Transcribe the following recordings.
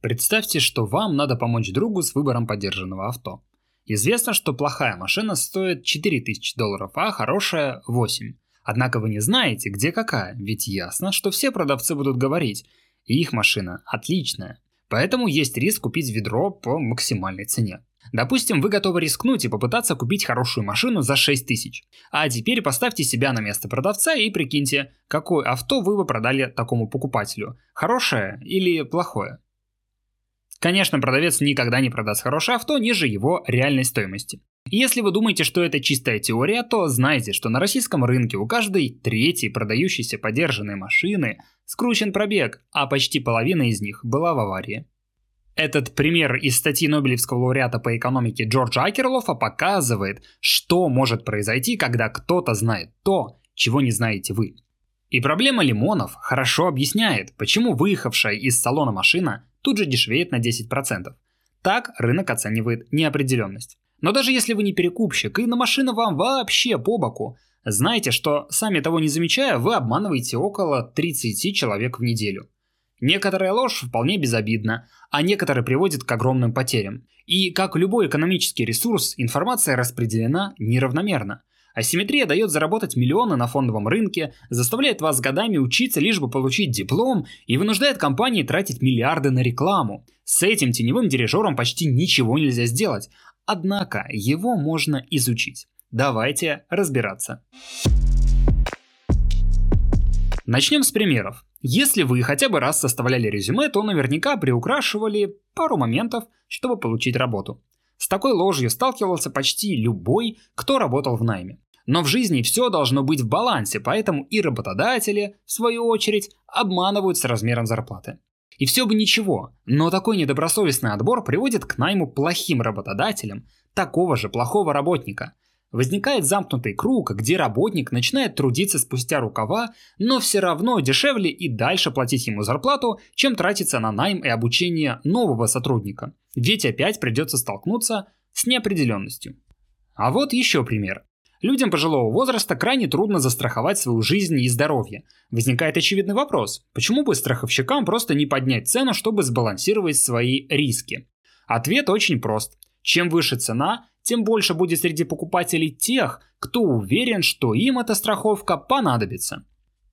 Представьте, что вам надо помочь другу с выбором поддержанного авто. Известно, что плохая машина стоит 4000 долларов, а хорошая 8. Однако вы не знаете, где какая, ведь ясно, что все продавцы будут говорить, и их машина отличная. Поэтому есть риск купить ведро по максимальной цене. Допустим, вы готовы рискнуть и попытаться купить хорошую машину за 6 тысяч. А теперь поставьте себя на место продавца и прикиньте, какое авто вы бы продали такому покупателю. Хорошее или плохое? Конечно, продавец никогда не продаст хорошее авто ниже его реальной стоимости. Если вы думаете, что это чистая теория, то знайте, что на российском рынке у каждой третьей продающейся подержанной машины скручен пробег, а почти половина из них была в аварии. Этот пример из статьи Нобелевского лауреата по экономике Джорджа Акерлофа показывает, что может произойти, когда кто-то знает то, чего не знаете вы. И проблема лимонов хорошо объясняет, почему выехавшая из салона машина тут же дешевеет на 10%. Так рынок оценивает неопределенность. Но даже если вы не перекупщик и на машина вам вообще по боку, знайте, что сами того не замечая, вы обманываете около 30 человек в неделю. Некоторая ложь вполне безобидна, а некоторые приводят к огромным потерям. И как любой экономический ресурс, информация распределена неравномерно. Асимметрия дает заработать миллионы на фондовом рынке, заставляет вас годами учиться лишь бы получить диплом и вынуждает компании тратить миллиарды на рекламу. С этим теневым дирижером почти ничего нельзя сделать, однако его можно изучить. Давайте разбираться. Начнем с примеров. Если вы хотя бы раз составляли резюме, то наверняка приукрашивали пару моментов, чтобы получить работу. С такой ложью сталкивался почти любой, кто работал в найме. Но в жизни все должно быть в балансе, поэтому и работодатели, в свою очередь, обманывают с размером зарплаты. И все бы ничего, но такой недобросовестный отбор приводит к найму плохим работодателям такого же плохого работника – Возникает замкнутый круг, где работник начинает трудиться спустя рукава, но все равно дешевле и дальше платить ему зарплату, чем тратиться на найм и обучение нового сотрудника. Ведь опять придется столкнуться с неопределенностью. А вот еще пример. Людям пожилого возраста крайне трудно застраховать свою жизнь и здоровье. Возникает очевидный вопрос, почему бы страховщикам просто не поднять цену, чтобы сбалансировать свои риски? Ответ очень прост. Чем выше цена, тем больше будет среди покупателей тех, кто уверен, что им эта страховка понадобится.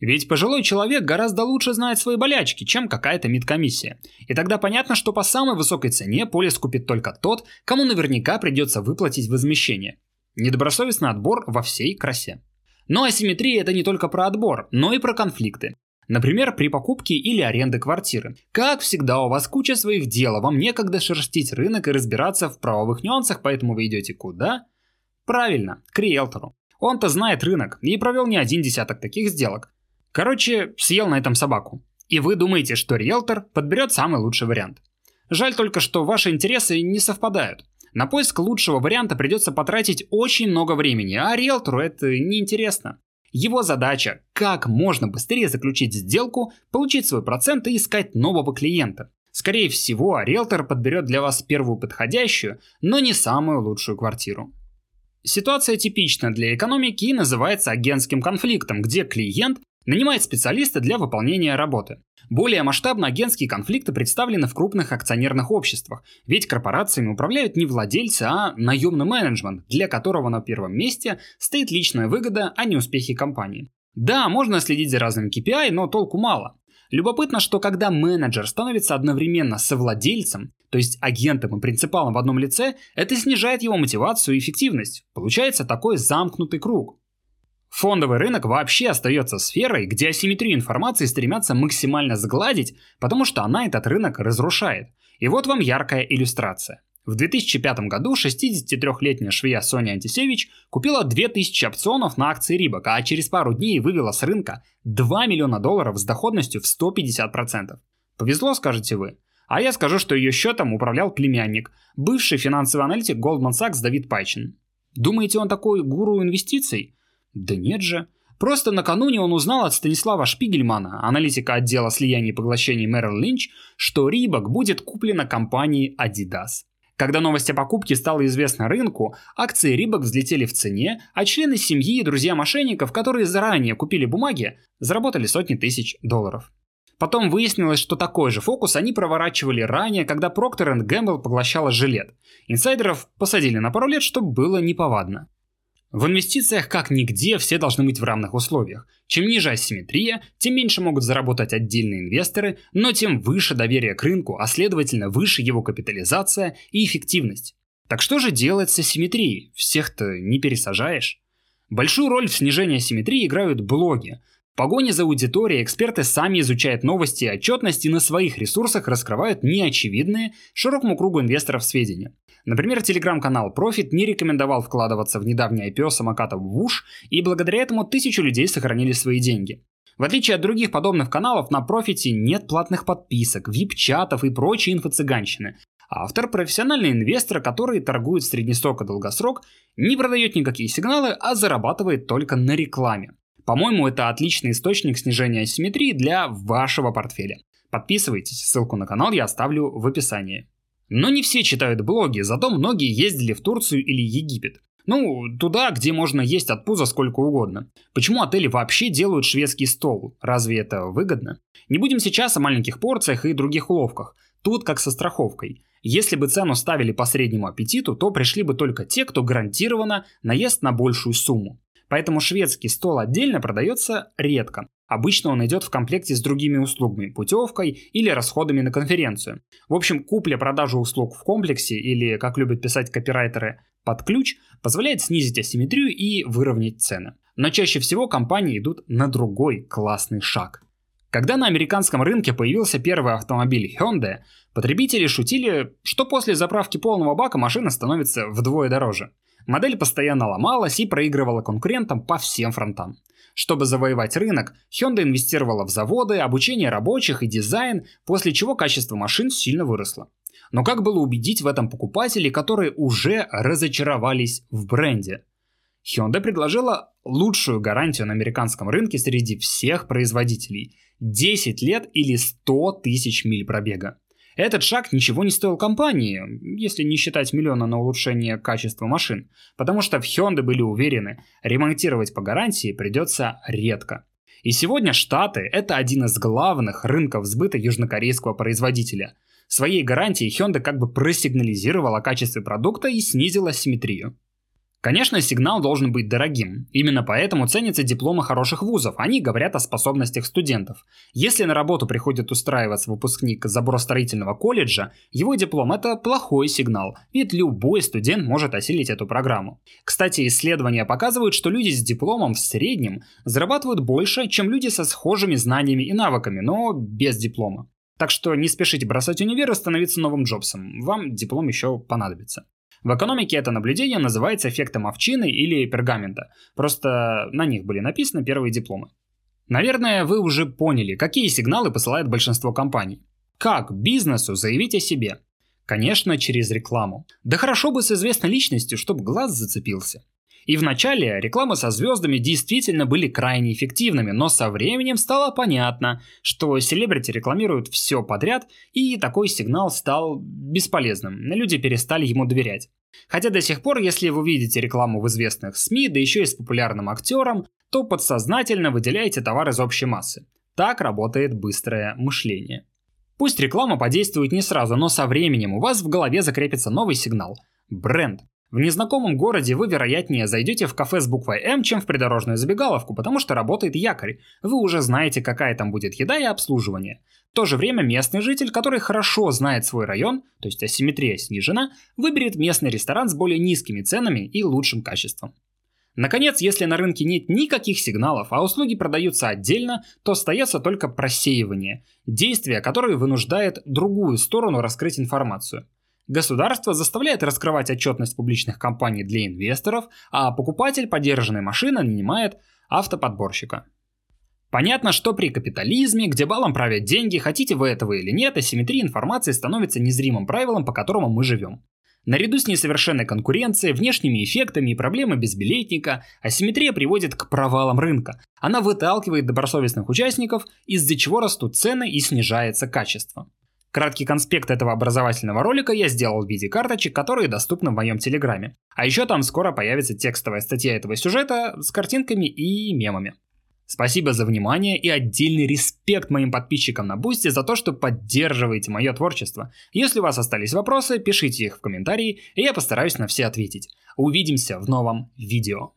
Ведь пожилой человек гораздо лучше знает свои болячки, чем какая-то медкомиссия. И тогда понятно, что по самой высокой цене полис купит только тот, кому наверняка придется выплатить возмещение. Недобросовестный отбор во всей красе. Но асимметрия это не только про отбор, но и про конфликты. Например, при покупке или аренде квартиры. Как всегда, у вас куча своих дел, а вам некогда шерстить рынок и разбираться в правовых нюансах, поэтому вы идете куда? Правильно, к риэлтору. Он-то знает рынок и провел не один десяток таких сделок. Короче, съел на этом собаку. И вы думаете, что риэлтор подберет самый лучший вариант. Жаль только, что ваши интересы не совпадают. На поиск лучшего варианта придется потратить очень много времени, а риэлтору это неинтересно. Его задача – как можно быстрее заключить сделку, получить свой процент и искать нового клиента. Скорее всего, риэлтор подберет для вас первую подходящую, но не самую лучшую квартиру. Ситуация типична для экономики и называется агентским конфликтом, где клиент нанимает специалиста для выполнения работы. Более масштабно агентские конфликты представлены в крупных акционерных обществах, ведь корпорациями управляют не владельцы, а наемный менеджмент, для которого на первом месте стоит личная выгода, а не успехи компании. Да, можно следить за разными KPI, но толку мало. Любопытно, что когда менеджер становится одновременно совладельцем, то есть агентом и принципалом в одном лице, это снижает его мотивацию и эффективность. Получается такой замкнутый круг. Фондовый рынок вообще остается сферой, где асимметрию информации стремятся максимально сгладить, потому что она этот рынок разрушает. И вот вам яркая иллюстрация. В 2005 году 63-летняя швея Соня Антисевич купила 2000 опционов на акции Рибок, а через пару дней вывела с рынка 2 миллиона долларов с доходностью в 150%. Повезло, скажете вы. А я скажу, что ее счетом управлял племянник, бывший финансовый аналитик Goldman Sachs Давид Пайчин. Думаете, он такой гуру инвестиций? Да нет же. Просто накануне он узнал от Станислава Шпигельмана, аналитика отдела слияний и поглощений Merrill Lynch, что Рибок будет куплена компанией Adidas. Когда новость о покупке стала известна рынку, акции Рибок взлетели в цене, а члены семьи и друзья мошенников, которые заранее купили бумаги, заработали сотни тысяч долларов. Потом выяснилось, что такой же фокус они проворачивали ранее, когда Procter Gamble поглощала жилет. Инсайдеров посадили на пару лет, чтобы было неповадно. В инвестициях как нигде все должны быть в равных условиях. Чем ниже асимметрия, тем меньше могут заработать отдельные инвесторы, но тем выше доверие к рынку, а следовательно выше его капитализация и эффективность. Так что же делать с асимметрией? Всех-то не пересажаешь. Большую роль в снижении асимметрии играют блоги. В погоне за аудиторией эксперты сами изучают новости и отчетности и на своих ресурсах раскрывают неочевидные широкому кругу инвесторов сведения. Например, телеграм-канал Profit не рекомендовал вкладываться в недавний IPO самокатов Wush, и благодаря этому тысячу людей сохранили свои деньги. В отличие от других подобных каналов, на Профите нет платных подписок, вип-чатов и прочей инфо-цыганщины. Автор – профессиональный инвестор, который торгует среднесрок и долгосрок, не продает никакие сигналы, а зарабатывает только на рекламе. По-моему, это отличный источник снижения асимметрии для вашего портфеля. Подписывайтесь, ссылку на канал я оставлю в описании. Но не все читают блоги, зато многие ездили в Турцию или Египет. Ну, туда, где можно есть от пуза сколько угодно. Почему отели вообще делают шведский стол? Разве это выгодно? Не будем сейчас о маленьких порциях и других уловках. Тут как со страховкой. Если бы цену ставили по среднему аппетиту, то пришли бы только те, кто гарантированно наест на большую сумму. Поэтому шведский стол отдельно продается редко. Обычно он идет в комплекте с другими услугами, путевкой или расходами на конференцию. В общем, купля-продажа услуг в комплексе или, как любят писать копирайтеры, под ключ позволяет снизить асимметрию и выровнять цены. Но чаще всего компании идут на другой классный шаг. Когда на американском рынке появился первый автомобиль Hyundai, потребители шутили, что после заправки полного бака машина становится вдвое дороже. Модель постоянно ломалась и проигрывала конкурентам по всем фронтам. Чтобы завоевать рынок, Hyundai инвестировала в заводы, обучение рабочих и дизайн, после чего качество машин сильно выросло. Но как было убедить в этом покупателей, которые уже разочаровались в бренде? Hyundai предложила лучшую гарантию на американском рынке среди всех производителей – 10 лет или 100 тысяч миль пробега. Этот шаг ничего не стоил компании, если не считать миллиона на улучшение качества машин, потому что в Hyundai были уверены, ремонтировать по гарантии придется редко. И сегодня Штаты – это один из главных рынков сбыта южнокорейского производителя. Своей гарантией Hyundai как бы просигнализировал о качестве продукта и снизил асимметрию. Конечно, сигнал должен быть дорогим. Именно поэтому ценятся дипломы хороших вузов. Они говорят о способностях студентов. Если на работу приходит устраиваться выпускник заборостроительного колледжа, его диплом – это плохой сигнал, ведь любой студент может осилить эту программу. Кстати, исследования показывают, что люди с дипломом в среднем зарабатывают больше, чем люди со схожими знаниями и навыками, но без диплома. Так что не спешите бросать универ и становиться новым Джобсом. Вам диплом еще понадобится. В экономике это наблюдение называется эффектом овчины или пергамента. Просто на них были написаны первые дипломы. Наверное, вы уже поняли, какие сигналы посылает большинство компаний. Как бизнесу заявить о себе? Конечно, через рекламу. Да хорошо бы с известной личностью, чтобы глаз зацепился. И вначале рекламы со звездами действительно были крайне эффективными, но со временем стало понятно, что селебрити рекламируют все подряд, и такой сигнал стал бесполезным. Люди перестали ему доверять. Хотя до сих пор, если вы видите рекламу в известных СМИ, да еще и с популярным актером, то подсознательно выделяете товар из общей массы. Так работает быстрое мышление. Пусть реклама подействует не сразу, но со временем у вас в голове закрепится новый сигнал – бренд. В незнакомом городе вы, вероятнее, зайдете в кафе с буквой М, чем в придорожную забегаловку, потому что работает якорь. Вы уже знаете, какая там будет еда и обслуживание. В то же время местный житель, который хорошо знает свой район, то есть асимметрия снижена, выберет местный ресторан с более низкими ценами и лучшим качеством. Наконец, если на рынке нет никаких сигналов, а услуги продаются отдельно, то остается только просеивание, действие, которое вынуждает другую сторону раскрыть информацию – Государство заставляет раскрывать отчетность публичных компаний для инвесторов, а покупатель подержанной машины нанимает автоподборщика. Понятно, что при капитализме, где балом правят деньги, хотите вы этого или нет, асимметрия информации становится незримым правилом, по которому мы живем. Наряду с несовершенной конкуренцией, внешними эффектами и проблемой безбилетника, асимметрия приводит к провалам рынка. Она выталкивает добросовестных участников, из-за чего растут цены и снижается качество. Краткий конспект этого образовательного ролика я сделал в виде карточек, которые доступны в моем телеграме. А еще там скоро появится текстовая статья этого сюжета с картинками и мемами. Спасибо за внимание и отдельный респект моим подписчикам на Boosty за то, что поддерживаете мое творчество. Если у вас остались вопросы, пишите их в комментарии, и я постараюсь на все ответить. Увидимся в новом видео.